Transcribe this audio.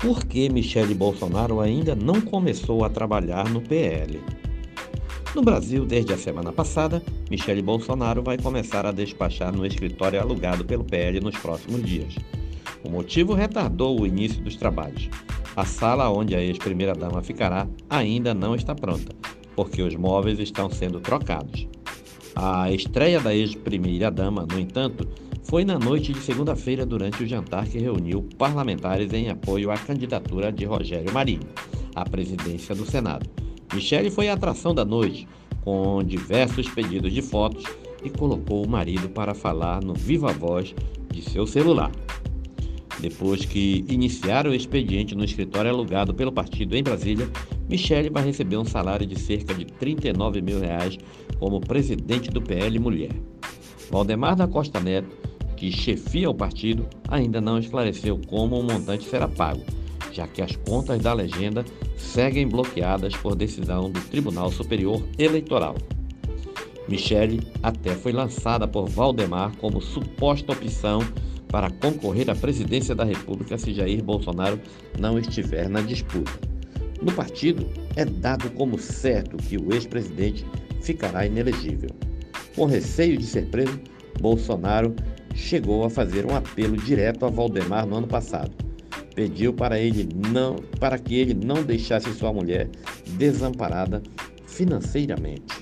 por que Michele Bolsonaro ainda não começou a trabalhar no PL. No Brasil, desde a semana passada, Michele Bolsonaro vai começar a despachar no escritório alugado pelo PL nos próximos dias. O motivo retardou o início dos trabalhos. A sala onde a ex-primeira-dama ficará ainda não está pronta, porque os móveis estão sendo trocados. A estreia da ex-primeira-dama, no entanto, foi na noite de segunda-feira durante o jantar que reuniu parlamentares em apoio à candidatura de Rogério Marinho à presidência do Senado. Michele foi a atração da noite, com diversos pedidos de fotos e colocou o marido para falar no viva voz de seu celular. Depois que iniciaram o expediente no escritório alugado pelo partido em Brasília, Michele vai receber um salário de cerca de 39 mil reais como presidente do PL Mulher. Valdemar da Costa Neto, que chefia o partido, ainda não esclareceu como o montante será pago, já que as contas da legenda seguem bloqueadas por decisão do Tribunal Superior Eleitoral. Michele até foi lançada por Valdemar como suposta opção para concorrer à presidência da República se Jair Bolsonaro não estiver na disputa. No partido, é dado como certo que o ex-presidente ficará inelegível. Com receio de ser preso, Bolsonaro chegou a fazer um apelo direto a Valdemar no ano passado. Pediu para ele não, para que ele não deixasse sua mulher desamparada financeiramente.